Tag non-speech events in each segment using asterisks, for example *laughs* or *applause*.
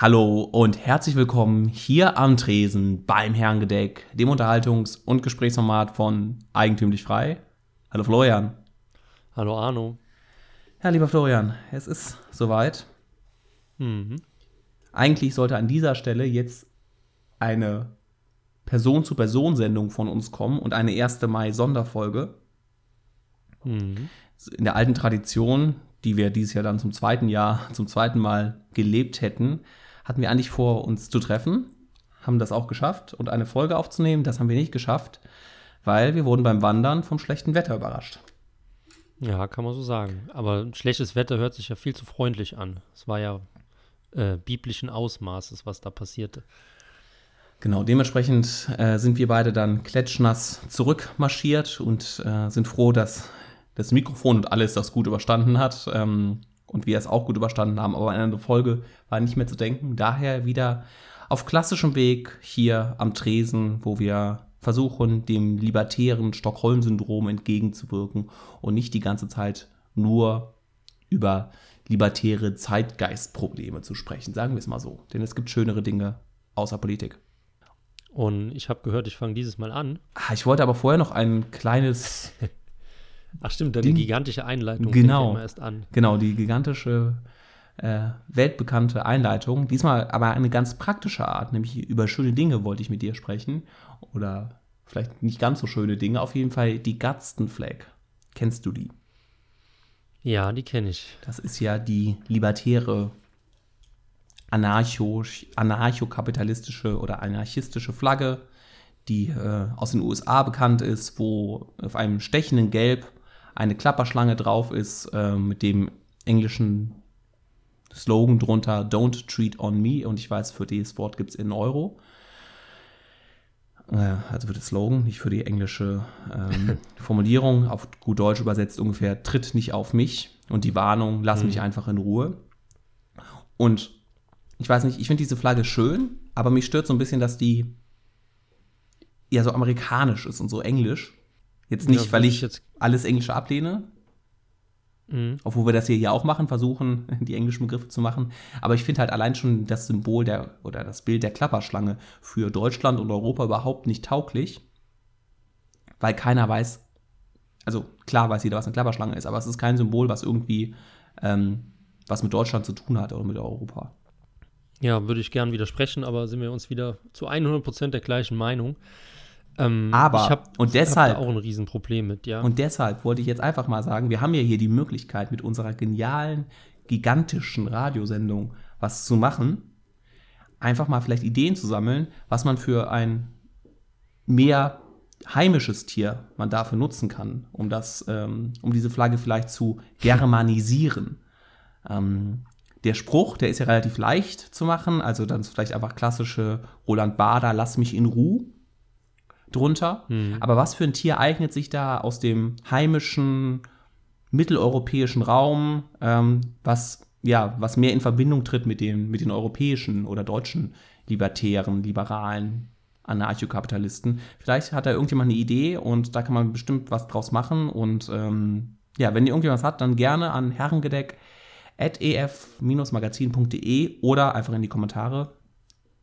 Hallo und herzlich willkommen hier am Tresen beim Herrengedeck, dem Unterhaltungs- und Gesprächsformat von Eigentümlich Frei. Hallo Florian. Hallo Arno. Ja, lieber Florian, es ist soweit. Mhm. Eigentlich sollte an dieser Stelle jetzt eine Person-zu-Person-Sendung von uns kommen und eine 1. Mai-Sonderfolge. Mhm. In der alten Tradition, die wir dieses Jahr dann zum zweiten Jahr, zum zweiten Mal gelebt hätten, hatten wir eigentlich vor, uns zu treffen, haben das auch geschafft und eine Folge aufzunehmen. Das haben wir nicht geschafft, weil wir wurden beim Wandern vom schlechten Wetter überrascht. Ja, kann man so sagen. Aber schlechtes Wetter hört sich ja viel zu freundlich an. Es war ja äh, biblischen Ausmaßes, was da passierte. Genau, dementsprechend äh, sind wir beide dann klatschnass zurückmarschiert und äh, sind froh, dass das Mikrofon und alles das gut überstanden hat. Ähm, und wir es auch gut überstanden haben, aber eine Folge war nicht mehr zu denken. Daher wieder auf klassischem Weg hier am Tresen, wo wir versuchen, dem libertären Stockholm-Syndrom entgegenzuwirken und nicht die ganze Zeit nur über libertäre Zeitgeistprobleme zu sprechen, sagen wir es mal so. Denn es gibt schönere Dinge außer Politik. Und ich habe gehört, ich fange dieses Mal an. Ah, ich wollte aber vorher noch ein kleines *laughs* Ach stimmt, deine gigantische Einleitung genau, ja erst an. Genau, die gigantische äh, weltbekannte Einleitung. Diesmal aber eine ganz praktische Art, nämlich über schöne Dinge wollte ich mit dir sprechen. Oder vielleicht nicht ganz so schöne Dinge. Auf jeden Fall die Gadsden Flag. Kennst du die? Ja, die kenne ich. Das ist ja die libertäre anarcho, anarchokapitalistische oder anarchistische Flagge, die äh, aus den USA bekannt ist, wo auf einem stechenden Gelb eine Klapperschlange drauf ist äh, mit dem englischen Slogan drunter Don't treat on me und ich weiß, für dieses Wort gibt es in Euro. Äh, also für das Slogan, nicht für die englische ähm, *laughs* Formulierung. Auf gut Deutsch übersetzt ungefähr Tritt nicht auf mich und die Warnung, lass mhm. mich einfach in Ruhe. Und ich weiß nicht, ich finde diese Flagge schön, aber mich stört so ein bisschen, dass die ja so amerikanisch ist und so englisch. Jetzt nicht, ja, weil ich jetzt alles Englische ablehne. Mhm. Obwohl wir das hier ja auch machen, versuchen, *laughs* die englischen Begriffe zu machen. Aber ich finde halt allein schon das Symbol der oder das Bild der Klapperschlange für Deutschland und Europa überhaupt nicht tauglich. Weil keiner weiß, also klar weiß jeder, was eine Klapperschlange ist, aber es ist kein Symbol, was irgendwie ähm, was mit Deutschland zu tun hat oder mit Europa. Ja, würde ich gern widersprechen, aber sind wir uns wieder zu 100% der gleichen Meinung. Ähm, aber, ich hab, und deshalb. Auch ein Riesenproblem mit, ja. Und deshalb wollte ich jetzt einfach mal sagen, wir haben ja hier die Möglichkeit, mit unserer genialen, gigantischen Radiosendung was zu machen. Einfach mal vielleicht Ideen zu sammeln, was man für ein mehr heimisches Tier man dafür nutzen kann, um das, ähm, um diese Flagge vielleicht zu germanisieren. *laughs* ähm, der Spruch, der ist ja relativ leicht zu machen, also dann ist vielleicht einfach klassische Roland Bader, lass mich in Ruhe drunter. Mhm. Aber was für ein Tier eignet sich da aus dem heimischen mitteleuropäischen Raum, ähm, was ja, was mehr in Verbindung tritt mit den, mit den europäischen oder deutschen Libertären, liberalen Anarchokapitalisten. Vielleicht hat da irgendjemand eine Idee und da kann man bestimmt was draus machen. Und ähm, ja, wenn ihr irgendjemand was hat, dann gerne an herrengedeck.ef-magazin.de oder einfach in die Kommentare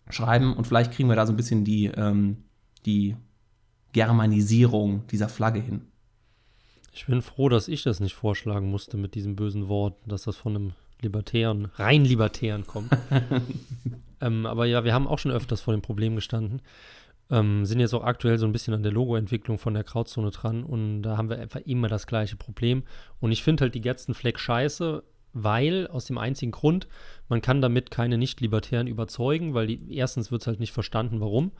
schreiben und vielleicht kriegen wir da so ein bisschen die, ähm, die Germanisierung dieser Flagge hin. Ich bin froh, dass ich das nicht vorschlagen musste mit diesem bösen Wort, dass das von einem Libertären, rein Libertären kommt. *laughs* ähm, aber ja, wir haben auch schon öfters vor dem Problem gestanden. Ähm, sind jetzt auch aktuell so ein bisschen an der Logoentwicklung von der Krautzone dran und da haben wir einfach immer das gleiche Problem. Und ich finde halt die Gerstenfleck scheiße, weil aus dem einzigen Grund, man kann damit keine Nicht-Libertären überzeugen, weil die, erstens wird es halt nicht verstanden, warum.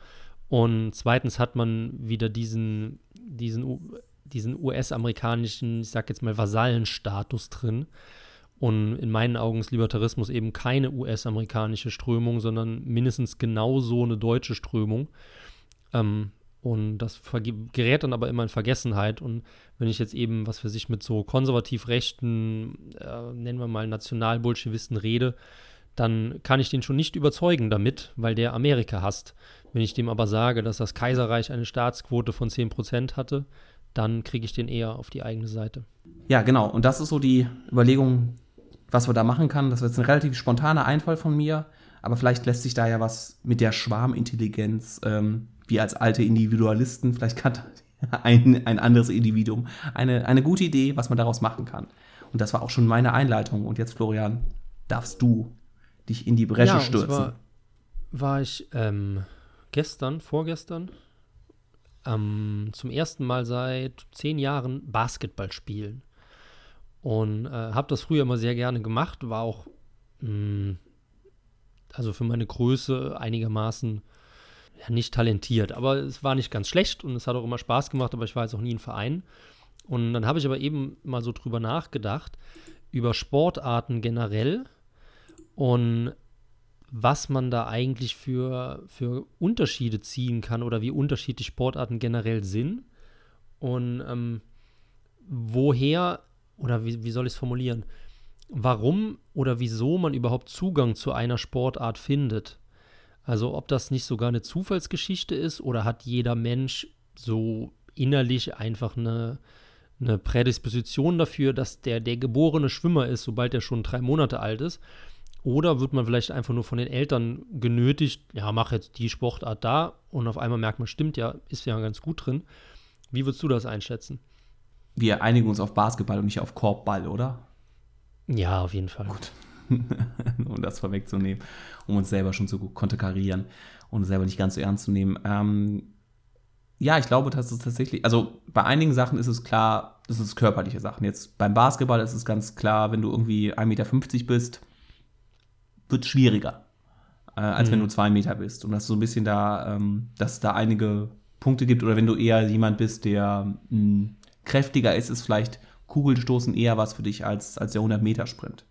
Und zweitens hat man wieder diesen, diesen, diesen US-amerikanischen, ich sag jetzt mal, Vasallenstatus drin. Und in meinen Augen ist Libertarismus eben keine US-amerikanische Strömung, sondern mindestens genauso eine deutsche Strömung. Ähm, und das gerät dann aber immer in Vergessenheit. Und wenn ich jetzt eben, was für sich mit so konservativ rechten, äh, nennen wir mal Nationalbolschewisten rede, dann kann ich den schon nicht überzeugen damit, weil der Amerika hasst. Wenn ich dem aber sage, dass das Kaiserreich eine Staatsquote von 10% hatte, dann kriege ich den eher auf die eigene Seite. Ja, genau. Und das ist so die Überlegung, was wir da machen kann. Das ist jetzt ein relativ spontaner Einfall von mir, aber vielleicht lässt sich da ja was mit der Schwarmintelligenz, ähm, wie als alte Individualisten, vielleicht kann *laughs* ein, ein anderes Individuum eine, eine gute Idee, was man daraus machen kann. Und das war auch schon meine Einleitung. Und jetzt, Florian, darfst du dich in die Bresche ja, stürzen. War, war ich ähm, gestern, vorgestern, ähm, zum ersten Mal seit zehn Jahren Basketball spielen. Und äh, habe das früher immer sehr gerne gemacht, war auch mh, hm, also für meine Größe einigermaßen ja, nicht talentiert, aber es war nicht ganz schlecht und es hat auch immer Spaß gemacht, aber ich war jetzt auch nie ein Verein. Und dann habe ich aber eben mal so drüber nachgedacht, über Sportarten generell und was man da eigentlich für, für Unterschiede ziehen kann oder wie unterschiedlich Sportarten generell sind und ähm, woher oder wie, wie soll ich es formulieren, warum oder wieso man überhaupt Zugang zu einer Sportart findet. Also ob das nicht sogar eine Zufallsgeschichte ist oder hat jeder Mensch so innerlich einfach eine, eine Prädisposition dafür, dass der der geborene Schwimmer ist, sobald er schon drei Monate alt ist. Oder wird man vielleicht einfach nur von den Eltern genötigt, ja, mach jetzt die Sportart da und auf einmal merkt man, stimmt ja, ist ja ganz gut drin. Wie würdest du das einschätzen? Wir einigen uns auf Basketball und nicht auf Korbball, oder? Ja, auf jeden Fall. Gut. *laughs* um das vorwegzunehmen, um uns selber schon zu konterkarieren und selber nicht ganz so ernst zu nehmen. Ähm, ja, ich glaube, dass es tatsächlich, also bei einigen Sachen ist es klar, das ist körperliche Sachen. Jetzt beim Basketball ist es ganz klar, wenn du irgendwie 1,50 Meter bist, wird schwieriger, äh, als mhm. wenn du 2 Meter bist. Und das so ein bisschen da, ähm, dass es da einige Punkte gibt oder wenn du eher jemand bist, der mh, hm, kräftiger ist, ist vielleicht Kugelstoßen eher was für dich als, als der 100-Meter-Sprint.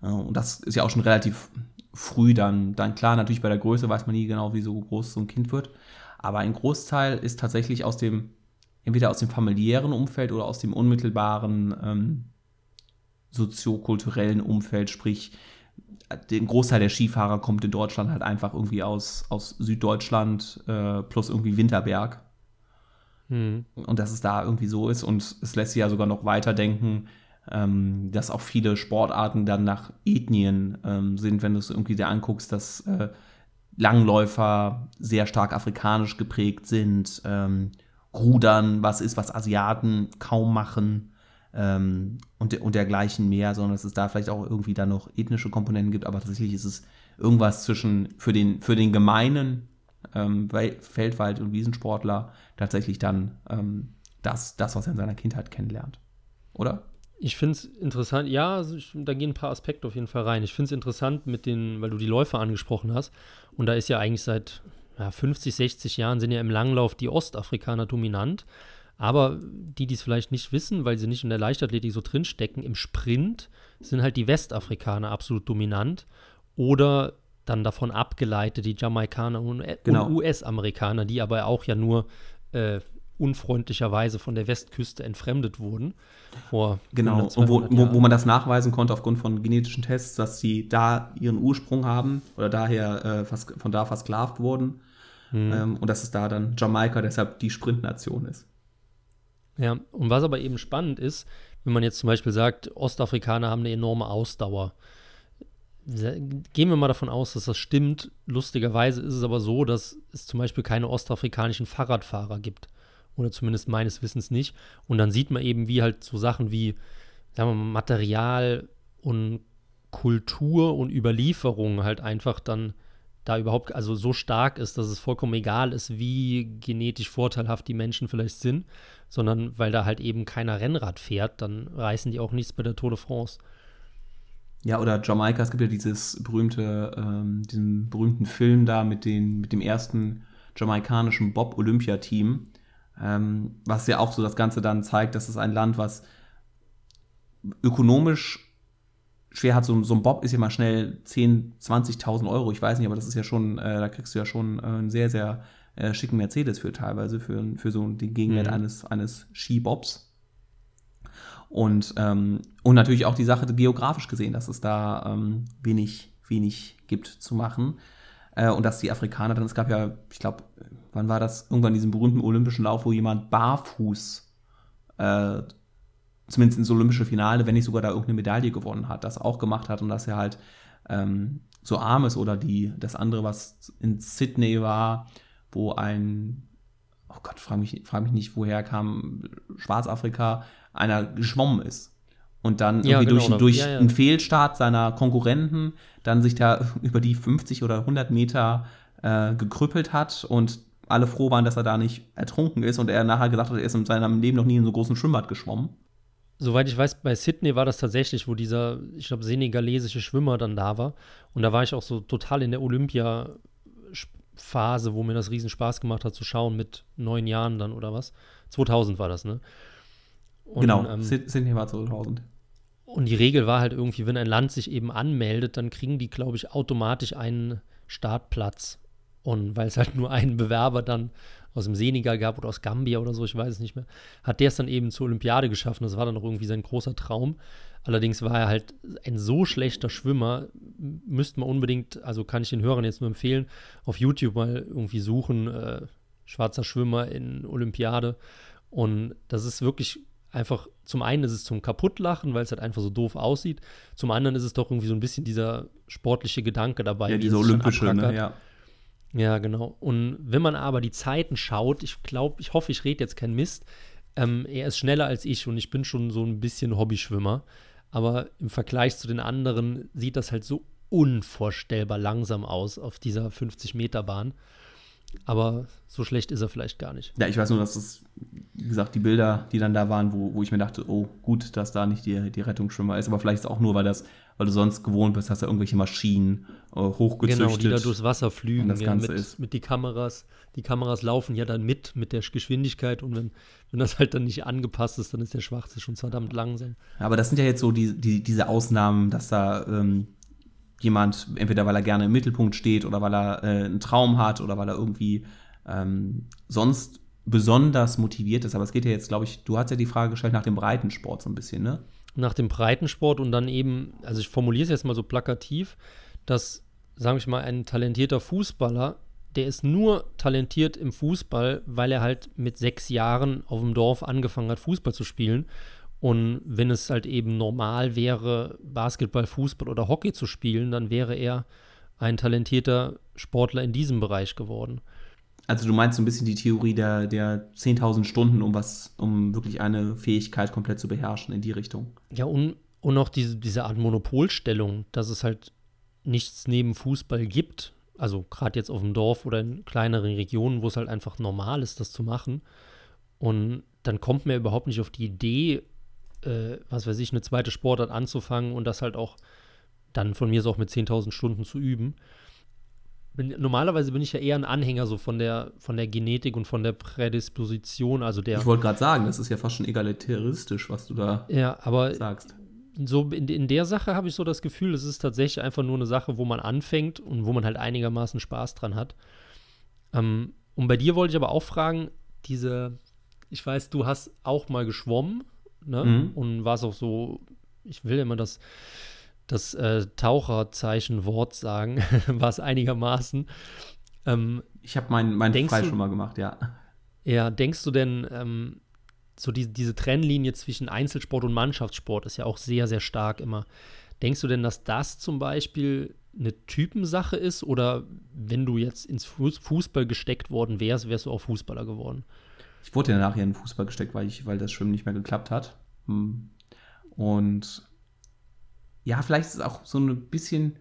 Und das ist ja auch schon relativ früh dann, dann klar. Natürlich bei der Größe weiß man nie genau, wie so groß so ein Kind wird. Aber ein Großteil ist tatsächlich aus dem, entweder aus dem familiären Umfeld oder aus dem unmittelbaren ähm, soziokulturellen Umfeld, sprich, der Großteil der Skifahrer kommt in Deutschland halt einfach irgendwie aus, aus Süddeutschland äh, plus irgendwie Winterberg. Hm. Und dass es da irgendwie so ist. Und es lässt sich ja sogar noch weiterdenken, ähm, dass auch viele Sportarten dann nach Ethnien ähm, sind, wenn du es irgendwie dir anguckst, dass äh, Langläufer sehr stark afrikanisch geprägt sind, ähm, Rudern, was ist, was Asiaten kaum machen ähm, und, und dergleichen mehr, sondern dass es da vielleicht auch irgendwie dann noch ethnische Komponenten gibt, aber tatsächlich ist es irgendwas zwischen für den, für den gemeinen ähm, Feldwald- und Wiesensportler tatsächlich dann ähm, das, das, was er in seiner Kindheit kennenlernt. Oder? Ich finde es interessant, ja, also da gehen ein paar Aspekte auf jeden Fall rein. Ich finde es interessant mit den, weil du die Läufer angesprochen hast. Und da ist ja eigentlich seit ja, 50, 60 Jahren sind ja im Langlauf die Ostafrikaner dominant. Aber die, die es vielleicht nicht wissen, weil sie nicht in der Leichtathletik so drinstecken, im Sprint sind halt die Westafrikaner absolut dominant. Oder dann davon abgeleitet die Jamaikaner und, genau. US-Amerikaner, die aber auch ja nur äh, unfreundlicherweise von der Westküste entfremdet wurden. Vor genau, und wo, wo, wo, man das nachweisen konnte aufgrund von genetischen Tests, dass sie da ihren Ursprung haben oder daher äh, fast, von da versklavt wurden. Hm. Ähm, und dass es da dann Jamaika deshalb die Sprintnation ist. Ja, und was aber eben spannend ist, wenn man jetzt zum Beispiel sagt, Ostafrikaner haben eine enorme Ausdauer. Gehen wir mal davon aus, dass das stimmt. Lustigerweise ist es aber so, dass es zum Beispiel keine ostafrikanischen Fahrradfahrer gibt oder zumindest meines Wissens nicht. Und dann sieht man eben, wie halt so Sachen wie, sagen wir mal, Material und Kultur und Überlieferung halt einfach dann da überhaupt, also so stark ist, dass es vollkommen egal ist, wie genetisch vorteilhaft die Menschen vielleicht sind, sondern weil da halt eben keiner Rennrad fährt, dann reißen die auch nichts bei der Tour de France. Ja, oder Jamaika, es gibt ja dieses berühmte, ähm, diesen berühmten Film da mit, den, mit dem ersten jamaikanischen Bob-Olympia-Team, ähm, was ja auch so das Ganze dann zeigt, dass es ein Land, was ökonomisch schwer hat. So, so ein Bob ist ja mal schnell 10.000, 20.000 Euro. Ich weiß nicht, aber das ist ja schon, äh, da kriegst du ja schon äh, einen sehr, sehr äh, schicken Mercedes für teilweise, für, für so den Gegenwert mhm. eines, eines Skibobs. Und, ähm, und natürlich auch die Sache geografisch gesehen, dass es da ähm, wenig, wenig gibt zu machen. Äh, und dass die Afrikaner dann, es gab ja, ich glaube, wann war das? Irgendwann diesen berühmten olympischen Lauf, wo jemand barfuß äh, zumindest ins olympische Finale, wenn nicht sogar da irgendeine Medaille gewonnen hat, das auch gemacht hat und dass er halt ähm, so arm ist oder die, das andere, was in Sydney war, wo ein, oh Gott, frag mich, frag mich nicht, woher kam, Schwarzafrika, einer geschwommen ist. Und dann Ja, irgendwie genau, durch, durch ja, ja. einen Fehlstart seiner Konkurrenten dann sich da *laughs* über die 50 oder 100 Meter äh, gekrüppelt hat und alle froh waren, dass er da nicht ertrunken ist und er nachher gesagt hat, er ist in seinem Leben noch nie in so großen Schwimmbad geschwommen. Soweit ich weiß, bei Sydney war das tatsächlich, wo dieser, ich glaube, senegalesische Schwimmer dann da war. Und da war ich auch so total in der Olympia-Phase, wo mir das riesen Spaß gemacht hat zu schauen, mit neun Jahren dann oder was. 2000 war das, ne? Und, genau, ähm, Syd- Sydney war 2000. Und die Regel war halt irgendwie, wenn ein Land sich eben anmeldet, dann kriegen die, glaube ich, automatisch einen Startplatz. Und weil es halt nur einen Bewerber dann aus dem Senegal gab oder aus Gambia oder so, ich weiß es nicht mehr, hat der es dann eben zur Olympiade geschaffen. Das war dann auch irgendwie sein großer Traum. Allerdings war er halt ein so schlechter Schwimmer, müsste man unbedingt, also kann ich den Hörern jetzt nur empfehlen, auf YouTube mal irgendwie suchen, äh, schwarzer Schwimmer in Olympiade. Und das ist wirklich einfach, zum einen ist es zum Kaputtlachen, weil es halt einfach so doof aussieht. Zum anderen ist es doch irgendwie so ein bisschen dieser sportliche Gedanke dabei. Ja, wie diese er sich dann olympische, ne? Ja. Ja, genau. Und wenn man aber die Zeiten schaut, ich glaube, ich hoffe, ich rede jetzt keinen Mist. Ähm, er ist schneller als ich und ich bin schon so ein bisschen Hobbyschwimmer. Aber im Vergleich zu den anderen sieht das halt so unvorstellbar langsam aus auf dieser 50-Meter-Bahn. Aber so schlecht ist er vielleicht gar nicht. Ja, ich weiß nur, dass es, wie gesagt, die Bilder, die dann da waren, wo, wo ich mir dachte, oh, gut, dass da nicht die, die Rettungsschwimmer ist, aber vielleicht ist auch nur, weil das, weil du sonst gewohnt bist, dass da irgendwelche Maschinen äh, hochgezüchtet. Genau, die da durchs Wasser flügen. Und das ja, Ganze mit, ist- mit die Kameras. Die Kameras laufen ja dann mit, mit der Geschwindigkeit. Und wenn, wenn das halt dann nicht angepasst ist, dann ist der Schwarze schon verdammt langsam. Ja, aber das sind ja jetzt so die, die, diese Ausnahmen, dass da ähm, jemand, entweder weil er gerne im Mittelpunkt steht oder weil er äh, einen Traum hat oder weil er irgendwie ähm, sonst besonders motiviert ist. Aber es geht ja jetzt, glaube ich, du hast ja die Frage gestellt nach dem Breitensport so ein bisschen, ne? Nach dem Breitensport und dann eben, also ich formuliere es jetzt mal so plakativ, dass, sagen wir mal, ein talentierter Fußballer, der ist nur talentiert im Fußball, weil er halt mit sechs Jahren auf dem Dorf angefangen hat, Fußball zu spielen. Und wenn es halt eben normal wäre, Basketball, Fußball oder Hockey zu spielen, dann wäre er ein talentierter Sportler in diesem Bereich geworden. Also du meinst so ein bisschen die Theorie der, der 10.000 Stunden, um was, um wirklich eine Fähigkeit komplett zu beherrschen in die Richtung. Ja, und, und auch diese, diese Art Monopolstellung, dass es halt nichts neben Fußball gibt. Also gerade jetzt auf dem Dorf oder in kleineren Regionen, wo es halt einfach normal ist, das zu machen. Und dann kommt mir überhaupt nicht auf die Idee, äh, was weiß ich, eine zweite Sportart anzufangen und das halt auch dann von mir so auch mit 10.000 Stunden zu üben. Bin, normalerweise bin ich ja eher ein Anhänger so von der, von der Genetik und von der Prädisposition, also der. Ich wollte gerade sagen, das ist ja fast schon egalitaristisch, was du da ja, aber sagst. so in, in der Sache habe ich so das Gefühl, es ist tatsächlich einfach nur eine Sache, wo man anfängt und wo man halt einigermaßen Spaß dran hat. Ähm, und bei dir wollte ich aber auch fragen, diese, ich weiß, du hast auch mal geschwommen, ne? Mhm. Und warst auch so, ich will immer das, das äh, Taucherzeichenwort sagen, *laughs* war es einigermaßen. Ähm, Ich habe meinen mein Frei du- schon mal gemacht, ja. ja, denkst du denn, ähm, so die, diese Trennlinie zwischen Einzelsport und Mannschaftssport ist ja auch sehr, sehr stark immer. Denkst du denn, dass das zum Beispiel eine Typensache ist oder wenn du jetzt ins Fuß Fußball gesteckt worden wärst, wärst du auch Fußballer geworden? Ich wurde ja nachher in den Fußball gesteckt, weil, ich, weil das Schwimmen nicht mehr geklappt hat. Hm. Und ja, vielleicht ist es auch so ein bisschen,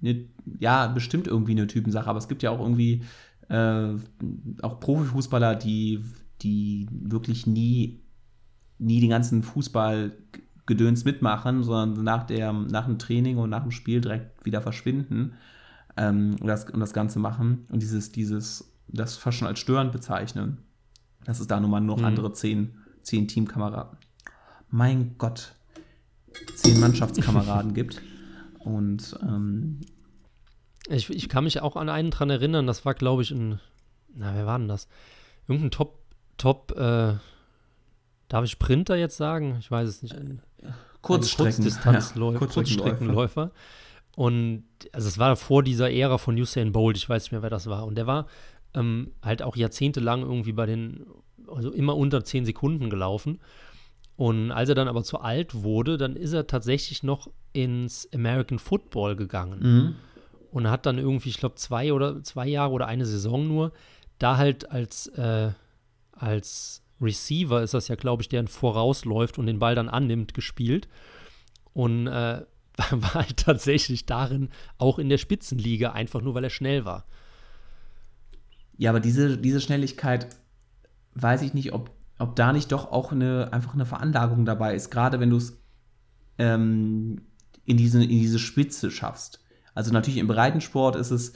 eine, ja, bestimmt irgendwie eine Typensache, aber es gibt ja auch irgendwie äh, auch Profifußballer, die, die wirklich nie, nie den ganzen Fußballgedöns mitmachen, sondern nach, der, nach dem Training und nach dem Spiel direkt wieder verschwinden ähm, und, das, und das Ganze machen und dieses, dieses, das fast schon als störend bezeichnen, dass es da nun mal noch Mhm. andere zehn, zehn Teamkameraden, mein Gott, zehn Mannschaftskameraden *laughs* gibt. Und ähm, Ich, ich kann mich auch an einen dran erinnern, das war, glaube ich, ein, na, wer war denn das? Irgendein Top, Top, äh, darf ich Sprinter jetzt sagen? Ich weiß es nicht. Ein, Kurzstrecken, Kurzdistanzläufer. ja, Kurzstreckenläufer. Kurzstreckenläufer. Und also es war vor dieser Ära von Usain Bolt, ich weiß nicht mehr, wer das war. Und der war ähm, halt auch jahrzehntelang irgendwie bei den, also immer unter 10 Sekunden gelaufen. Und als er dann aber zu alt wurde, dann ist er tatsächlich noch ins American Football gegangen. Mhm. Und hat dann irgendwie, ich glaube, zwei oder zwei Jahre oder eine Saison nur, da halt als, äh, als Receiver ist das ja, glaube ich, der vorausläuft und den Ball dann annimmt, gespielt. Und äh, *laughs* war halt tatsächlich darin auch in der Spitzenliga, einfach nur weil er schnell war. Ja, aber diese, diese Schnelligkeit, weiß ich nicht, ob, ob da nicht doch auch eine, einfach eine Veranlagung dabei ist, gerade wenn du es ähm, in, diese, in diese Spitze schaffst. Also natürlich im Breitensport ist es,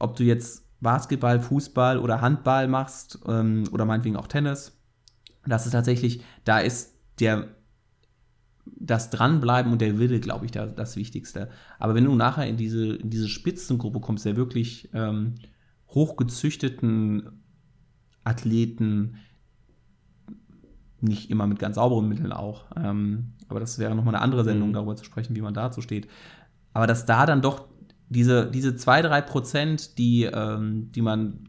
ob du jetzt Basketball, Fußball oder Handball machst ähm, oder meinetwegen auch Tennis, das ist tatsächlich, da ist der das Dranbleiben und der Wille, glaube ich, da, das Wichtigste. Aber wenn du nachher in diese, in diese Spitzengruppe kommst, der wirklich ähm, hochgezüchteten Athleten, nicht immer mit ganz sauberen Mitteln auch, ähm, aber das wäre nochmal eine andere Sendung, mhm. darüber zu sprechen, wie man dazu steht. Aber dass da dann doch diese, diese 2-3 Prozent, die, ähm, die man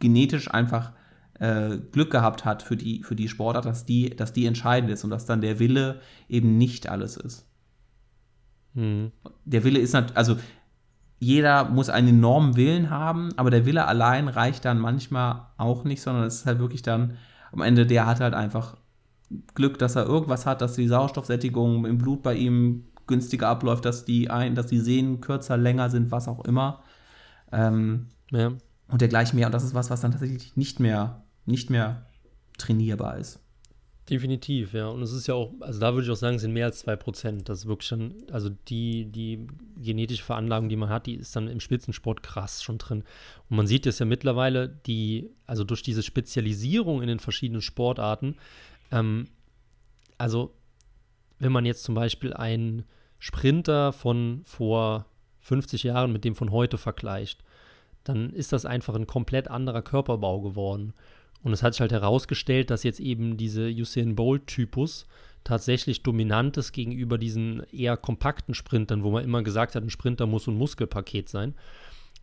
genetisch einfach äh, Glück gehabt hat für die, für die Sportart, dass die, dass die entscheidend ist und dass dann der Wille eben nicht alles ist. Mhm. Der Wille ist natürlich, also jeder muss einen enormen Willen haben, aber der Wille allein reicht dann manchmal auch nicht, sondern es ist halt wirklich dann am Ende, der hat halt einfach Glück, dass er irgendwas hat, dass die Sauerstoffsättigung im Blut bei ihm günstiger abläuft, dass die ein, dass die Sehnen kürzer, länger sind, was auch immer. Ähm, ja. Und dergleichen mehr. Und das ist was, was dann tatsächlich nicht mehr nicht mehr trainierbar ist. Definitiv, ja. Und es ist ja auch, also da würde ich auch sagen, es sind mehr als zwei Prozent. Das ist wirklich schon, also die, die genetische Veranlagung, die man hat, die ist dann im Spitzensport krass schon drin. Und man sieht es ja mittlerweile, die, also durch diese Spezialisierung in den verschiedenen Sportarten, ähm, also wenn man jetzt zum Beispiel einen Sprinter von vor 50 Jahren mit dem von heute vergleicht, dann ist das einfach ein komplett anderer Körperbau geworden. Und es hat sich halt herausgestellt, dass jetzt eben diese Usain Bolt-Typus tatsächlich dominant ist gegenüber diesen eher kompakten Sprintern, wo man immer gesagt hat, ein Sprinter muss ein Muskelpaket sein.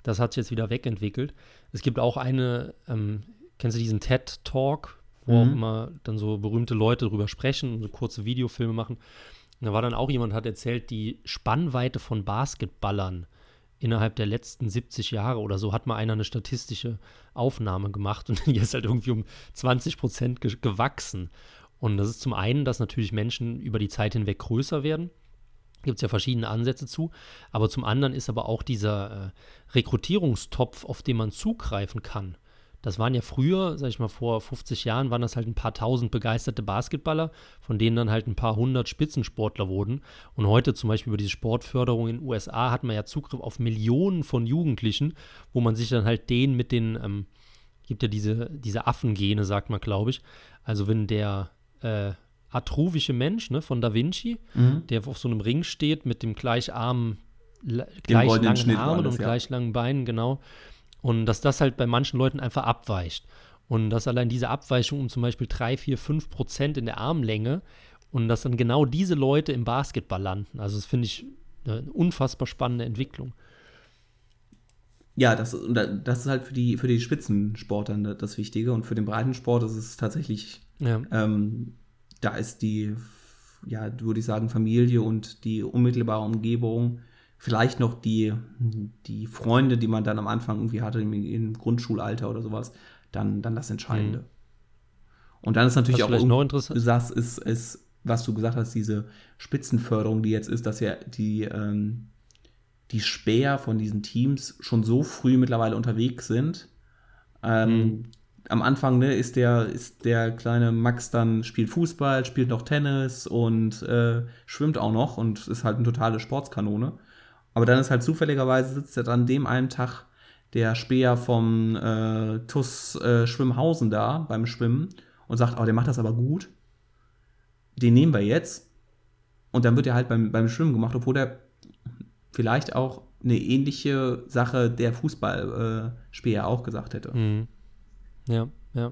Das hat sich jetzt wieder wegentwickelt. Es gibt auch eine, ähm, kennst du diesen TED-Talk, wo mhm. auch immer dann so berühmte Leute drüber sprechen und so kurze Videofilme machen. Und da war dann auch jemand, hat erzählt, die Spannweite von Basketballern innerhalb der letzten 70 Jahre oder so hat mal einer eine statistische Aufnahme gemacht und *laughs* die ist halt irgendwie um 20 Prozent ge gewachsen. Und das ist zum einen, dass natürlich Menschen über die Zeit hinweg größer werden. Gibt es ja verschiedene Ansätze zu. Aber zum anderen ist aber auch dieser äh, Rekrutierungstopf, auf den man zugreifen kann, das waren ja früher, sag ich mal, vor 50 Jahren, waren das halt ein paar tausend begeisterte Basketballer, von denen dann halt ein paar hundert Spitzensportler wurden. Und heute zum Beispiel über diese Sportförderung in den USA hat man ja Zugriff auf Millionen von Jugendlichen, wo man sich dann halt den mit den, ähm, gibt ja diese, diese Affengene, sagt man, glaube ich. Also wenn der äh, atruvische Mensch ne, von Da Vinci, mhm. der auf so einem Ring steht mit dem gleich armen, gleich langen Armen und ja. gleich langen Beinen, genau und dass das halt bei manchen Leuten einfach abweicht. Und dass allein diese Abweichung um zum Beispiel 3, 4, 5 Prozent in der Armlänge und dass dann genau diese Leute im Basketball landen. Also das finde ich eine unfassbar spannende Entwicklung. Ja, das, das ist halt für die, für die Spitzensportler das Wichtige und für den Breitensport ist es tatsächlich, ja. ähm, da ist die, ja, würde ich sagen, Familie und die unmittelbare Umgebung vielleicht noch die, die Freunde, die man dann am Anfang irgendwie hatte im, im Grundschulalter oder sowas, dann, dann das Entscheidende. Mhm. Und dann ist natürlich auch noch interessant. Du sagst, ist, ist, was du gesagt hast, diese Spitzenförderung, die jetzt ist, dass ja die, ähm, die Späher von diesen Teams schon so früh mittlerweile unterwegs sind. Ähm, mhm. Am Anfang ne, ist, der, ist der kleine Max dann, spielt Fußball, spielt noch Tennis und äh, schwimmt auch noch und ist halt eine totale Sportskanone. Aber dann ist halt zufälligerweise sitzt er dann dem einen Tag der Speer vom äh, TUS äh, Schwimmhausen da beim Schwimmen und sagt, oh, der macht das aber gut. Den nehmen wir jetzt. Und dann wird er halt beim, beim Schwimmen gemacht, obwohl er vielleicht auch eine ähnliche Sache der Fußballspeer äh, auch gesagt hätte. Mhm. Ja, ja.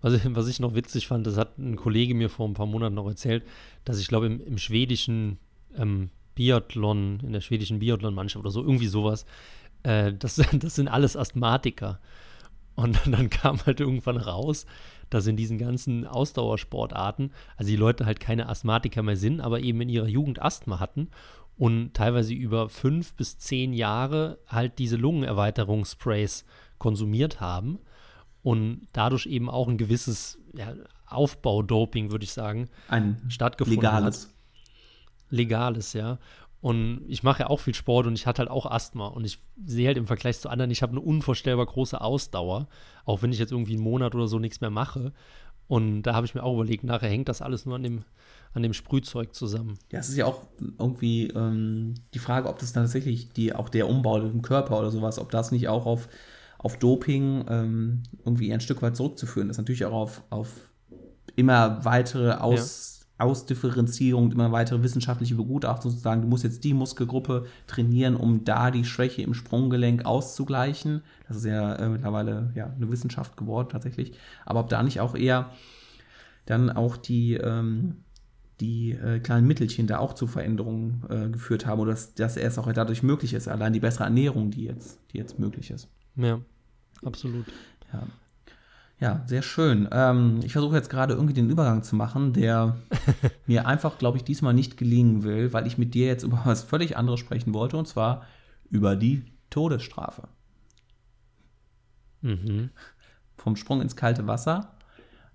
Was ich, was ich noch witzig fand, das hat ein Kollege mir vor ein paar Monaten noch erzählt, dass ich glaube, im, im schwedischen ähm, Biathlon, in der schwedischen Biathlon-Mannschaft oder so, irgendwie sowas. Äh, das, *laughs* das sind alles Asthmatiker. Und dann, dann kam halt irgendwann raus, dass in diesen ganzen Ausdauersportarten, also die Leute halt keine Asthmatiker mehr sind, aber eben in ihrer Jugend Asthma hatten und teilweise über fünf bis zehn Jahre halt diese Lungenerweiterungssprays konsumiert haben und dadurch eben auch ein gewisses ja, Aufbaudoping, würde ich sagen, Ein stattgefunden legales. hat. Legales, ja. Und ich mache ja auch viel Sport und ich hatte halt auch Asthma. Und ich sehe halt im Vergleich zu anderen, ich habe eine unvorstellbar große Ausdauer, auch wenn ich jetzt irgendwie einen Monat oder so nichts mehr mache. Und da habe ich mir auch überlegt, nachher hängt das alles nur an dem, an dem Sprühzeug zusammen. Ja, es ist ja auch irgendwie ähm, die Frage, ob das tatsächlich die, auch der Umbau im Körper oder sowas, ob das nicht auch auf, auf Doping ähm, irgendwie ein Stück weit zurückzuführen ist. Natürlich auch auf, auf immer weitere Aus, Ausdifferenzierung, immer weitere wissenschaftliche Begutachtung, sozusagen, du musst jetzt die Muskelgruppe trainieren, um da die Schwäche im Sprunggelenk auszugleichen. Das ist ja äh, mittlerweile ja, eine Wissenschaft geworden tatsächlich. Aber ob da nicht auch eher dann auch die, ähm, die äh, kleinen Mittelchen da auch zu Veränderungen äh, geführt haben oder dass, dass erst auch dadurch möglich ist, allein die bessere Ernährung, die jetzt, die jetzt möglich ist. Ja, absolut. Ja, ja sehr schön. Ähm, ich versuche jetzt gerade irgendwie den Übergang zu machen, der *laughs* mir einfach, glaube ich, diesmal nicht gelingen will, weil ich mit dir jetzt über was völlig anderes sprechen wollte und zwar über die Todesstrafe. Mhm. Vom Sprung ins kalte Wasser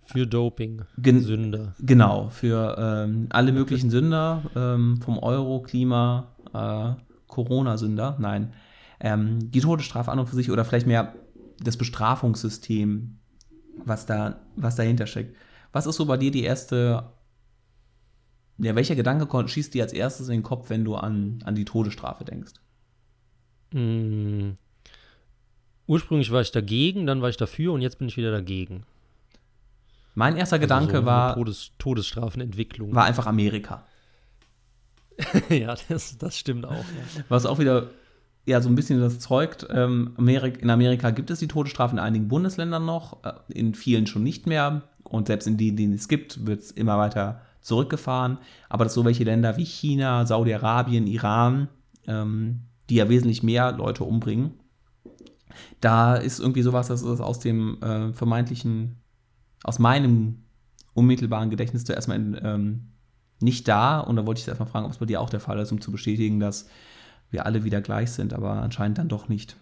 Für Doping, Gen- Sünder. Genau, für ähm, alle möglichen Sünder, ähm, vom Euro, Klima, äh, Corona-Sünder, nein. Ähm, die Todesstrafe an und für sich oder vielleicht mehr das Bestrafungssystem, was, da, was dahinter steckt. Was ist so bei dir die erste, ja, welcher Gedanke schießt dir als erstes in den Kopf, wenn du an, an die Todesstrafe denkst? Mm. Ursprünglich war ich dagegen, dann war ich dafür und jetzt bin ich wieder dagegen. Mein erster Also Gedanke so war, Todes Todesstrafenentwicklung. war einfach Amerika. *laughs* ja, das, das stimmt auch. Ja. Was auch wieder ja so ein bisschen das zeugt. Ähm, Amerik in Amerika gibt es die Todesstrafe in einigen Bundesländern noch, äh, in vielen schon nicht mehr. Und selbst in denen, denen es gibt, wird es immer weiter zurückgefahren. Aber dass so welche Länder wie China, Saudi-Arabien, Iran, ähm, die ja wesentlich mehr Leute umbringen, da ist irgendwie sowas, das ist aus dem äh, vermeintlichen, aus meinem unmittelbaren Gedächtnis zuerst mal in, ähm, nicht da. Und da wollte ich erstmal fragen, ob es bei dir auch der Fall ist, um zu bestätigen, dass wir alle wieder gleich sind, aber anscheinend dann doch nicht.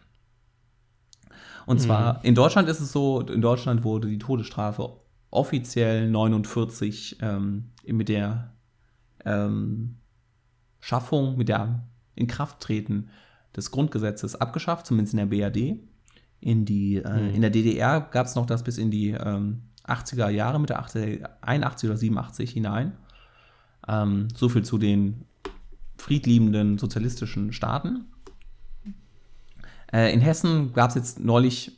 Und zwar, in Deutschland ist es so, in Deutschland wurde die Todesstrafe offiziell 49 ähm, mit der ähm, Schaffung, mit der Inkrafttreten des Grundgesetzes abgeschafft, zumindest in der BRD. In, die, äh, Hm. in der DDR gab es noch das bis in die ähm, 80er Jahre, Mitte 80, 81 oder 87 hinein. Ähm, so viel zu den friedliebenden sozialistischen Staaten. Äh, in Hessen gab es jetzt neulich,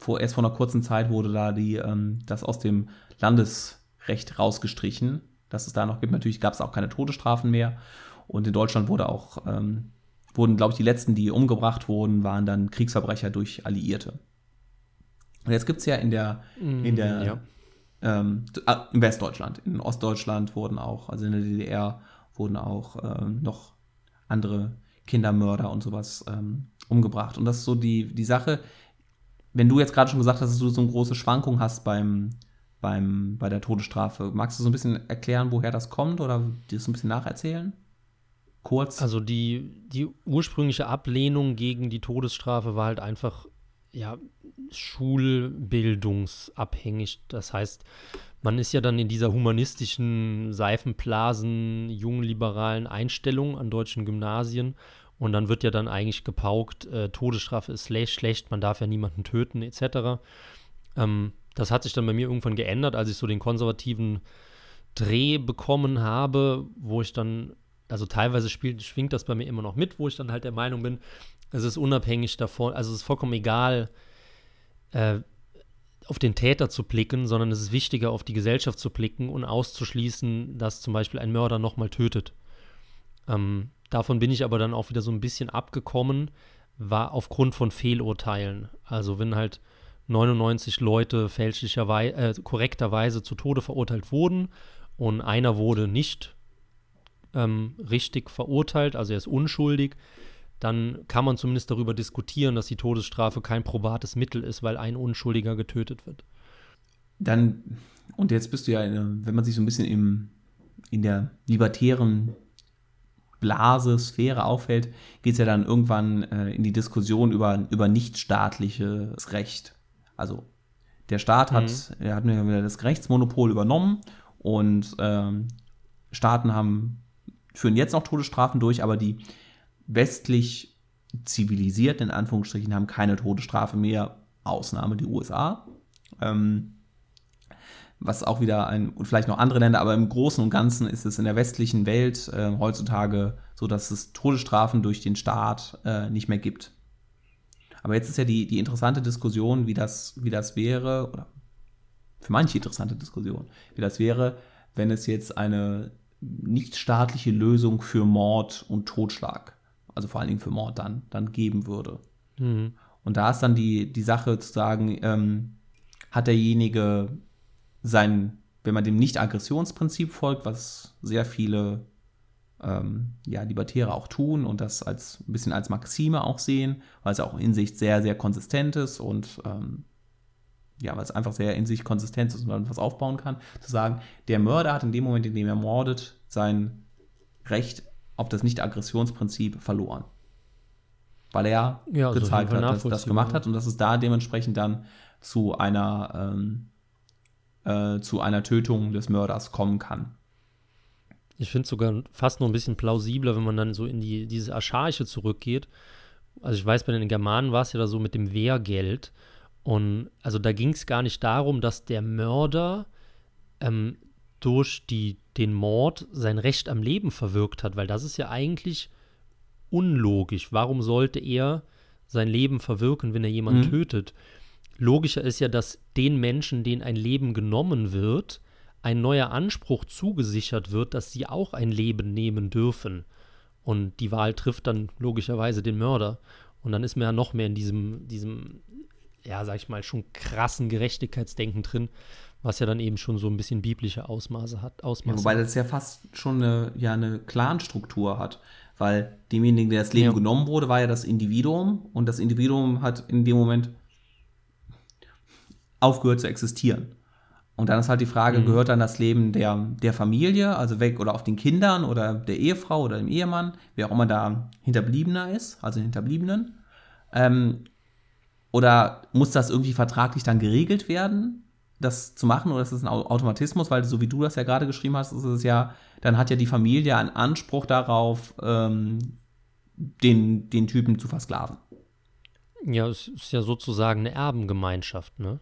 vor, erst vor einer kurzen Zeit wurde da die, ähm, das aus dem Landesrecht rausgestrichen, dass es da noch gibt. Natürlich gab es auch keine Todesstrafen mehr. Und in Deutschland wurde auch, ähm, wurden, glaube ich, die letzten, die umgebracht wurden, waren dann Kriegsverbrecher durch Alliierte. Und jetzt gibt es ja in der, in der ja. ähm, ah, in Westdeutschland, in Ostdeutschland wurden auch, also in der DDR wurden auch ähm, noch andere Kindermörder und sowas ähm, umgebracht. Und das ist so die, die Sache, wenn du jetzt gerade schon gesagt hast, dass du so eine große Schwankung hast beim, beim, bei der Todesstrafe, magst du so ein bisschen erklären, woher das kommt oder dir das ein bisschen nacherzählen? Kurz. Also die, die ursprüngliche Ablehnung gegen die Todesstrafe war halt einfach, ja, schulbildungsabhängig. Das heißt, man ist ja dann in dieser humanistischen, Seifenblasen, jungliberalen Einstellung an deutschen Gymnasien und dann wird ja dann eigentlich gepaukt, äh, Todesstrafe ist schlecht, schlecht, man darf ja niemanden töten, etc. Ähm, das hat sich dann bei mir irgendwann geändert, als ich so den konservativen Dreh bekommen habe, wo ich dann, also teilweise spielt, schwingt das bei mir immer noch mit, wo ich dann halt der Meinung bin, es ist unabhängig davon, also es ist vollkommen egal, äh, auf den Täter zu blicken, sondern es ist wichtiger, auf die Gesellschaft zu blicken und auszuschließen, dass zum Beispiel ein Mörder nochmal tötet. Ähm, davon bin ich aber dann auch wieder so ein bisschen abgekommen, war aufgrund von Fehlurteilen. Also wenn halt 99 Leute fälschlicherweise, äh, korrekterweise zu Tode verurteilt wurden und einer wurde nicht ähm, richtig verurteilt, also er ist unschuldig, dann kann man zumindest darüber diskutieren, dass die Todesstrafe kein probates Mittel ist, weil ein Unschuldiger getötet wird. Dann, und jetzt bist du ja, wenn man sich so ein bisschen im, in der libertären Blase, Sphäre aufhält, geht es ja dann irgendwann äh, in die Diskussion über, über nichtstaatliches Recht. Also der Staat hat, mhm. er hat mir das Rechtsmonopol übernommen und ähm, Staaten haben, führen jetzt noch Todesstrafen durch, aber die westlich zivilisierten, in Anführungsstrichen, haben keine Todesstrafe mehr, Ausnahme die USA. Ähm, was auch wieder ein, und vielleicht noch andere Länder, aber im Großen und Ganzen ist es in der westlichen Welt äh, heutzutage so, dass es Todesstrafen durch den Staat äh, nicht mehr gibt. Aber jetzt ist ja die, die interessante Diskussion, wie das, wie das wäre, oder für manche interessante Diskussion, wie das wäre, wenn es jetzt eine nichtstaatliche Lösung für Mord und Totschlag, also vor allen Dingen für Mord dann, dann geben würde. Mhm. Und da ist dann die, die Sache zu sagen, ähm, hat derjenige sein, wenn man dem Nicht-Aggressionsprinzip folgt, was sehr viele ähm, ja, Libertäre auch tun und das als ein bisschen als Maxime auch sehen, weil es auch in sich sehr, sehr konsistent ist und ähm, ja, weil es einfach sehr in sich konsistent ist und man was aufbauen kann, zu sagen, der Mörder hat in dem Moment, in dem er mordet, sein Recht auf das Nicht-Aggressionsprinzip verloren. Weil er ja, gezeigt hat, dass das gemacht hat und dass es da dementsprechend dann zu einer ähm, äh, zu einer Tötung des Mörders kommen kann. Ich finde es sogar fast noch ein bisschen plausibler, wenn man dann so in die, dieses Archaische zurückgeht. Also ich weiß, bei den Germanen war es ja da so mit dem Wehrgeld. Und also da ging es gar nicht darum, dass der Mörder ähm, durch die, den Mord sein Recht am Leben verwirkt hat, weil das ist ja eigentlich unlogisch. Warum sollte er sein Leben verwirken, wenn er jemanden mhm. tötet? Logischer ist ja, dass den Menschen, denen ein Leben genommen wird, ein neuer Anspruch zugesichert wird, dass sie auch ein Leben nehmen dürfen. Und die Wahl trifft dann logischerweise den Mörder. Und dann ist man ja noch mehr in diesem, diesem, ja, sag ich mal, schon krassen Gerechtigkeitsdenken drin, was ja dann eben schon so ein bisschen biblische Ausmaße hat. Ausmaße ja, wobei das ja fast schon eine, ja, eine Clan-Struktur hat. Weil demjenigen, der das Leben ja. genommen wurde, war ja das Individuum und das Individuum hat in dem Moment aufgehört zu existieren. Und dann ist halt die Frage, mhm. gehört dann das Leben der, der Familie, also weg oder auf den Kindern oder der Ehefrau oder dem Ehemann, wer auch immer da Hinterbliebener ist, also Hinterbliebenen. Ähm, oder muss das irgendwie vertraglich dann geregelt werden, das zu machen, oder ist das ein Automatismus? Weil so wie du das ja gerade geschrieben hast, ist es ja, dann hat ja die Familie einen Anspruch darauf, ähm, den, den Typen zu versklaven. Ja, es ist ja sozusagen eine Erbengemeinschaft, ne?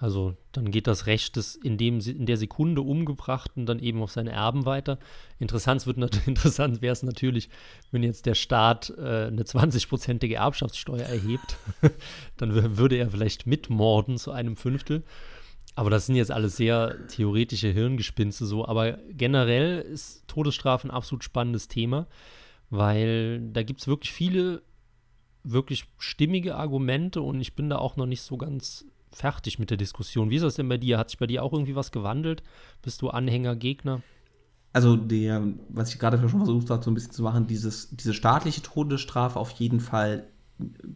Also dann geht das Recht des in, dem, in der Sekunde umgebrachten dann eben auf seine Erben weiter. Interessant, *laughs* interessant wäre es natürlich, wenn jetzt der Staat äh, eine 20-prozentige Erbschaftssteuer erhebt, *laughs* dann würde er vielleicht mitmorden zu einem Fünftel. Aber das sind jetzt alles sehr theoretische Hirngespinste so. Aber generell ist Todesstrafe ein absolut spannendes Thema, weil da gibt es wirklich viele wirklich stimmige Argumente und ich bin da auch noch nicht so ganz fertig mit der Diskussion. Wie ist das denn bei dir? Hat sich bei dir auch irgendwie was gewandelt? Bist du Anhänger, Gegner? Also der, was ich gerade schon versucht habe, so ein bisschen zu machen, dieses, diese staatliche Todesstrafe auf jeden Fall,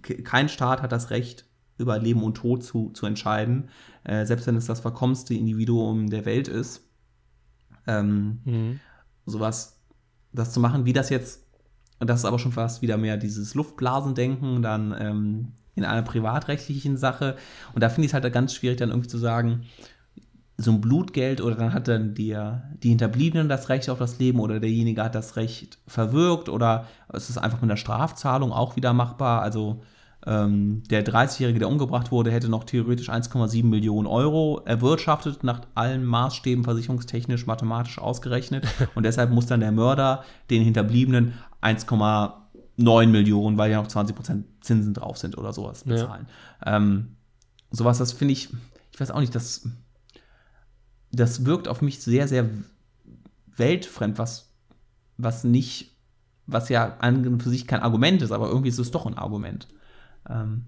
kein Staat hat das Recht, über Leben und Tod zu, zu entscheiden, äh, selbst wenn es das verkommenste Individuum der Welt ist. Ähm, mhm. Sowas, das zu machen, wie das jetzt, und das ist aber schon fast wieder mehr dieses Luftblasendenken, dann ähm, in einer privatrechtlichen Sache. Und da finde ich es halt ganz schwierig, dann irgendwie zu sagen, so ein Blutgeld oder dann hat dann die, die Hinterbliebenen das Recht auf das Leben oder derjenige hat das Recht verwirkt oder es ist einfach mit der Strafzahlung auch wieder machbar. Also ähm, der 30-Jährige, der umgebracht wurde, hätte noch theoretisch 1,7 Millionen Euro erwirtschaftet, nach allen Maßstäben versicherungstechnisch, mathematisch ausgerechnet. Und deshalb muss dann der Mörder den Hinterbliebenen 1,7 9 Millionen, weil ja noch 20% Zinsen drauf sind oder sowas bezahlen. Ja. Ähm, sowas, das finde ich, ich weiß auch nicht, das, das wirkt auf mich sehr, sehr weltfremd, was, was nicht, was ja an und für sich kein Argument ist, aber irgendwie ist es doch ein Argument. Ähm,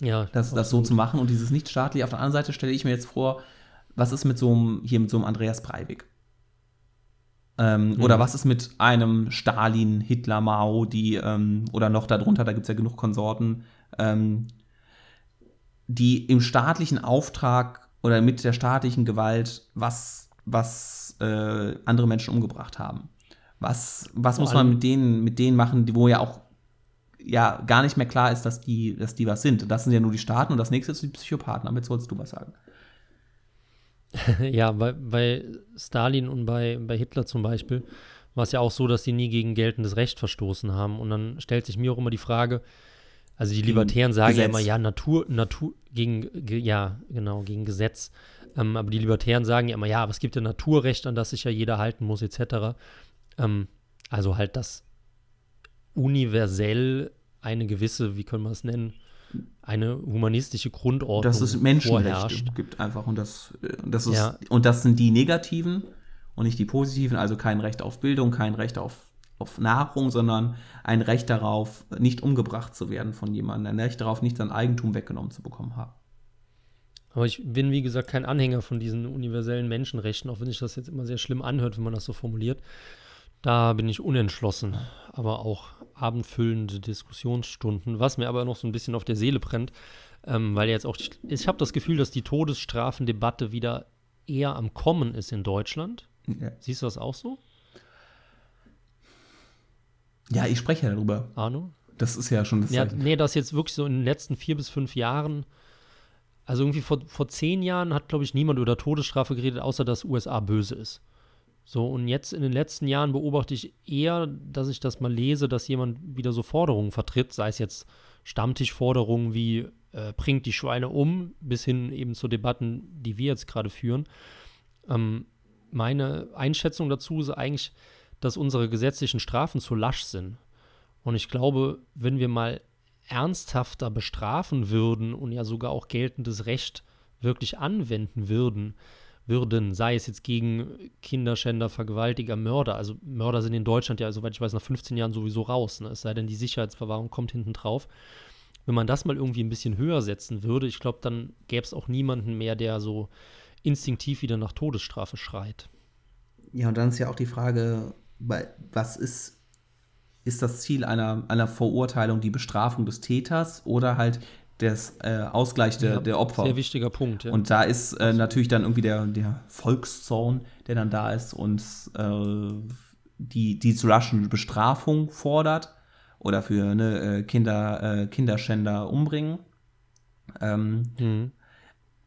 ja, das, das so zu machen und dieses nicht staatliche. Auf der anderen Seite stelle ich mir jetzt vor, was ist mit so einem, hier mit so einem Andreas Breivik? Ähm, Mhm. Oder was ist mit einem Stalin, Hitler, Mao, die, ähm, oder noch darunter, da gibt es ja genug Konsorten, ähm, die im staatlichen Auftrag oder mit der staatlichen Gewalt was, was äh, andere Menschen umgebracht haben. Was, was Vor muss man mit denen, mit denen machen, die, wo ja auch ja gar nicht mehr klar ist, dass die, dass die was sind. Das sind ja nur die Staaten und das nächste ist die Psychopathen. Aber jetzt sollst du was sagen. *laughs* Ja, bei, bei Stalin und bei, bei Hitler zum Beispiel war es ja auch so, dass sie nie gegen geltendes Recht verstoßen haben. Und dann stellt sich mir auch immer die Frage, also die Gegen Libertären sagen ja Gesetz. immer, ja, Natur, Natur, gegen, ge, ja, genau, gegen Gesetz. Ähm, aber die Libertären sagen ja immer, ja, aber es gibt ja Naturrecht, an das sich ja jeder halten muss, etc. Ähm, also halt, dass universell eine gewisse, wie können wir es nennen, eine humanistische Grundordnung dass es Menschenrechte vorherrscht. gibt einfach und das, äh, das ist, Ja. und das sind die negativen und nicht die positiven, also kein Recht auf Bildung, kein Recht auf, auf Nahrung, sondern ein Recht darauf, nicht umgebracht zu werden von jemandem, ein Recht darauf, nicht sein Eigentum weggenommen zu bekommen haben. Aber ich bin, wie gesagt, kein Anhänger von diesen universellen Menschenrechten, auch wenn sich das jetzt immer sehr schlimm anhört, wenn man das so formuliert. Da bin ich unentschlossen, aber auch abendfüllende Diskussionsstunden, was mir aber noch so ein bisschen auf der Seele brennt, ähm, weil jetzt auch, die, ich habe das Gefühl, dass die Todesstrafendebatte wieder eher am Kommen ist in Deutschland. Ja, Siehst du das auch so, ja ich spreche ja darüber. Arno? Das ist ja schon das Ja, Zeichen. nee, das jetzt wirklich so in den letzten vier bis fünf Jahren. Also irgendwie vor, vor zehn Jahren hat, glaube ich, niemand über Todesstrafe geredet, außer dass USA böse ist. So, und jetzt in den letzten Jahren beobachte ich eher, dass ich das mal lese, dass jemand wieder so Forderungen vertritt, sei es jetzt Stammtischforderungen wie äh, bringt die Schweine um, bis hin eben zu Debatten, die wir jetzt gerade führen. Ähm, meine Einschätzung dazu ist eigentlich, dass unsere gesetzlichen Strafen zu lasch sind. Und ich glaube, wenn wir mal ernsthafter bestrafen würden und ja sogar auch geltendes Recht wirklich anwenden würden, würden, sei es jetzt gegen Kinderschänder, Vergewaltiger, Mörder. Also Mörder sind in Deutschland ja, soweit ich weiß, nach 15 Jahren sowieso raus. Ne? Es sei denn, die Sicherheitsverwahrung kommt hinten drauf. Wenn man das mal irgendwie ein bisschen höher setzen würde, ich glaube, dann gäbe es auch niemanden mehr, der so instinktiv wieder nach Todesstrafe schreit. Ja, und dann ist ja auch die Frage, was ist, ist das Ziel einer, einer Verurteilung die Bestrafung des Täters oder halt das äh, Ausgleich der, Ja, der Opfer? Sehr wichtiger Punkt, ja. Und da ist äh, natürlich dann irgendwie der, der Volkszorn, der dann da ist und äh, die, die zu raschen Bestrafung fordert oder für ne, äh, Kinder, äh, Kinderschänder umbringen. Ähm, mhm.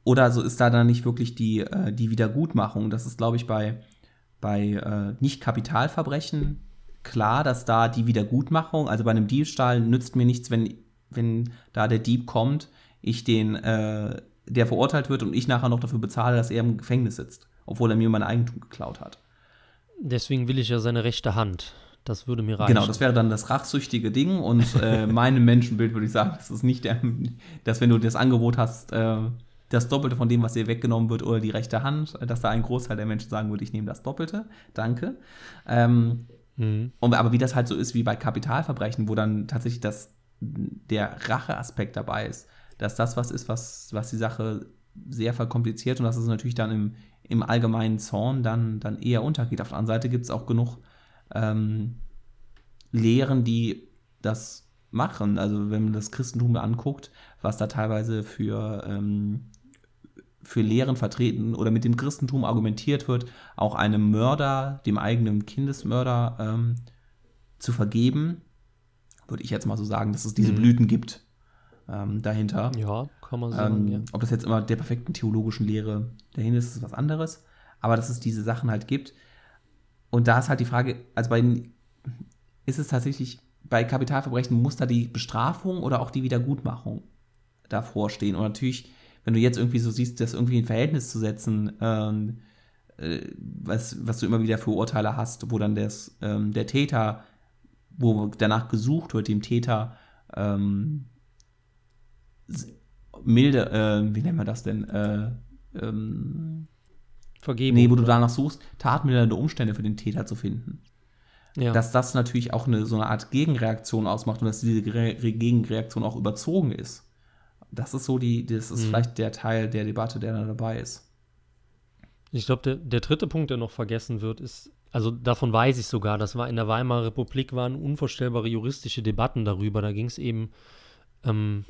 oder so ist da dann nicht wirklich die, äh, die Wiedergutmachung. Das ist, glaube ich, bei, bei Nicht-Kapitalverbrechen klar, dass da die Wiedergutmachung, also bei einem Diebstahl nützt mir nichts, wenn, wenn da der Dieb kommt, ich den, äh, der verurteilt wird und ich nachher noch dafür bezahle, dass er im Gefängnis sitzt, obwohl er mir mein Eigentum geklaut hat. Deswegen will ich ja seine rechte Hand. Das würde mir reichen. Genau, das wäre dann das rachsüchtige Ding und äh, *laughs* meinem Menschenbild würde ich sagen, das ist nicht der, dass wenn du das Angebot hast, äh, das Doppelte von dem, was dir weggenommen wird, oder die rechte Hand, dass da ein Großteil der Menschen sagen würde, ich nehme das Doppelte, danke. Ähm, Mhm. und, aber wie das halt so ist wie bei Kapitalverbrechen, wo dann tatsächlich das, der Racheaspekt dabei ist, dass das was ist, was, was die Sache sehr verkompliziert und dass es natürlich dann im, im allgemeinen Zorn dann, dann eher untergeht. Auf der anderen Seite gibt es auch genug ähm, Lehren, die das machen. Also wenn man das Christentum anguckt, was da teilweise für, ähm, für Lehren vertreten oder mit dem Christentum argumentiert wird, auch einem Mörder, dem eigenen Kindesmörder ähm, zu vergeben, würde ich jetzt mal so sagen, dass es diese Mhm. Blüten gibt ähm, dahinter. Ja, kann man sagen, Ähm, ja. Ob das jetzt immer der perfekten theologischen Lehre dahinter ist, ist was anderes. Aber dass es diese Sachen halt gibt. Und da ist halt die Frage, also bei ist es tatsächlich bei Kapitalverbrechen, muss da die Bestrafung oder auch die Wiedergutmachung davor stehen? Und natürlich, wenn du jetzt irgendwie so siehst, das irgendwie in Verhältnis zu setzen, ähm, äh, was, was du immer wieder für Urteile hast, wo dann das, ähm, der Täter, wo danach gesucht wird, dem Täter ähm, milde, äh, wie nennen wir das denn? Äh, ähm, Vergebung. nee, wo du danach suchst, tatmildernde Umstände für den Täter zu finden. ja. Dass das natürlich auch eine, so eine Art Gegenreaktion ausmacht und dass diese Re- Gegenreaktion auch überzogen ist. Das ist so die, das ist Mhm. vielleicht der Teil der Debatte, der da dabei ist. Ich glaube, der, der dritte Punkt, der noch vergessen wird, ist also davon weiß ich sogar, das war in der Weimarer Republik, waren unvorstellbare juristische Debatten darüber. Da ging es eben ähm,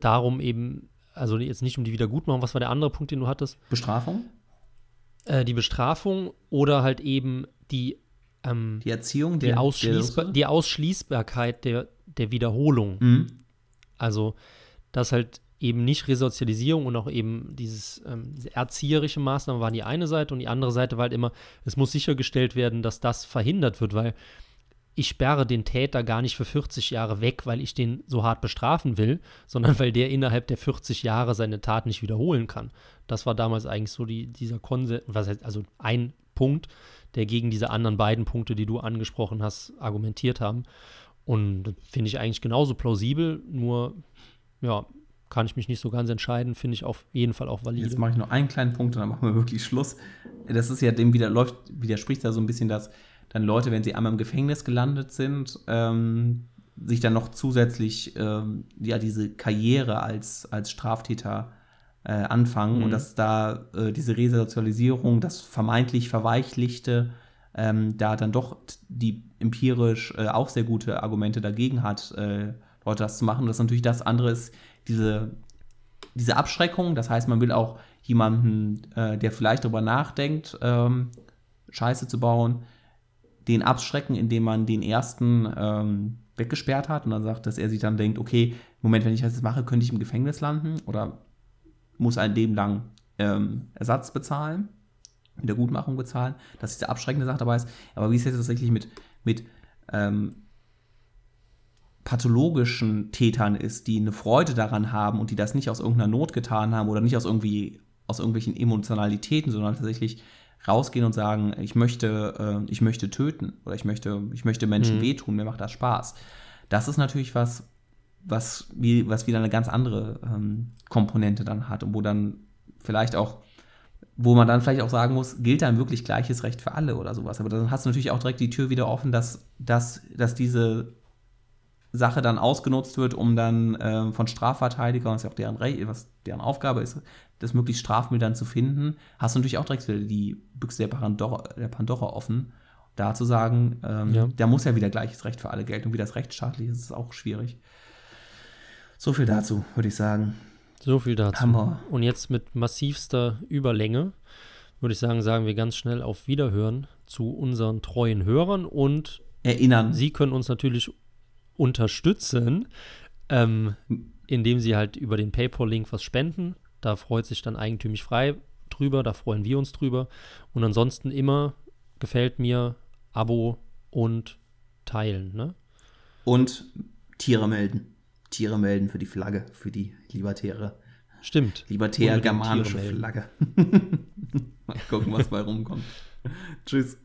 darum, eben, also jetzt nicht um die Wiedergutmachung, was war der andere Punkt, den du hattest? Bestrafung? Äh, die Bestrafung oder halt eben die, ähm, Die Erziehung? die, der- Ausschließbar der- die Ausschließbarkeit der, der Wiederholung. Mhm. Also, dass halt eben nicht Resozialisierung und auch eben dieses ähm, diese erzieherische Maßnahmen waren die eine Seite und die andere Seite war halt immer, es muss sichergestellt werden, dass das verhindert wird, weil ich sperre den Täter gar nicht für 40 Jahre weg, weil ich den so hart bestrafen will, sondern weil der innerhalb der 40 Jahre seine Tat nicht wiederholen kann. Das war damals eigentlich so die, dieser Konsens, also ein Punkt, der gegen diese anderen beiden Punkte, die du angesprochen hast, argumentiert haben. Und finde ich eigentlich genauso plausibel, nur ja, kann ich mich nicht so ganz entscheiden, finde ich auf jeden Fall auch valide. Jetzt mache ich noch einen kleinen Punkt und dann machen wir wirklich Schluss. Das ist ja dem wieder läuft, widerspricht da so ein bisschen, dass dann Leute, wenn sie einmal im Gefängnis gelandet sind, ähm, sich dann noch zusätzlich ähm, ja diese Karriere als, als Straftäter äh, anfangen Mhm. und dass da äh, diese Resozialisierung, das vermeintlich Verweichlichte, ähm, da dann doch die empirisch äh, auch sehr gute Argumente dagegen hat, äh, Leute das zu machen. Das ist natürlich das andere ist diese diese Abschreckung, das heißt, man will auch jemanden, äh, der vielleicht darüber nachdenkt, ähm, Scheiße zu bauen, den abschrecken, indem man den ersten ähm, weggesperrt hat und dann sagt, dass er sich dann denkt, okay, Moment, wenn ich das jetzt mache, könnte ich im Gefängnis landen oder muss ein Leben lang ähm, Ersatz bezahlen, Wiedergutmachung bezahlen, dass diese abschreckende Sache dabei ist. Aber wie ist es jetzt tatsächlich mit, mit ähm, pathologischen Tätern ist, die eine Freude daran haben und die das nicht aus irgendeiner Not getan haben oder nicht aus irgendwie aus irgendwelchen Emotionalitäten, sondern tatsächlich rausgehen und sagen, ich möchte, äh, ich möchte töten oder ich möchte, ich möchte Menschen Mhm. wehtun, mir macht das Spaß. Das ist natürlich was, was, wie, was wieder eine ganz andere ähm, Komponente dann hat und wo dann vielleicht auch, wo man dann vielleicht auch sagen muss, gilt dann wirklich gleiches Recht für alle oder sowas. Aber dann hast du natürlich auch direkt die Tür wieder offen, dass, dass, dass diese Sache dann ausgenutzt wird, um dann ähm, von Strafverteidigern, was ja auch deren, Re was deren Aufgabe ist, das möglichst strafmildern zu finden, hast du natürlich auch direkt wieder die Büchse der Pandora, der Pandora offen. Da zu sagen, ähm, Ja. da muss ja wieder gleiches Recht für alle gelten und wie das rechtsstaatlich ist, ist auch schwierig. So viel dazu, würde ich sagen. So viel dazu. Hammer. Und jetzt mit massivster Überlänge würde ich sagen, sagen wir ganz schnell auf Wiederhören zu unseren treuen Hörern und Erinnern. Sie können uns natürlich unterstützen, ähm, indem Sie halt über den PayPal-Link was spenden. Da freut sich dann eigentümlich frei drüber, da freuen wir uns drüber. Und ansonsten immer gefällt mir, Abo und teilen. Ne? Und Tiere melden. Tiere melden für die Flagge, für die Libertäre. Stimmt. Libertär Unbedingt germanische Tiere melden. Flagge. *laughs* Mal gucken, was bei rumkommt. *laughs* Tschüss.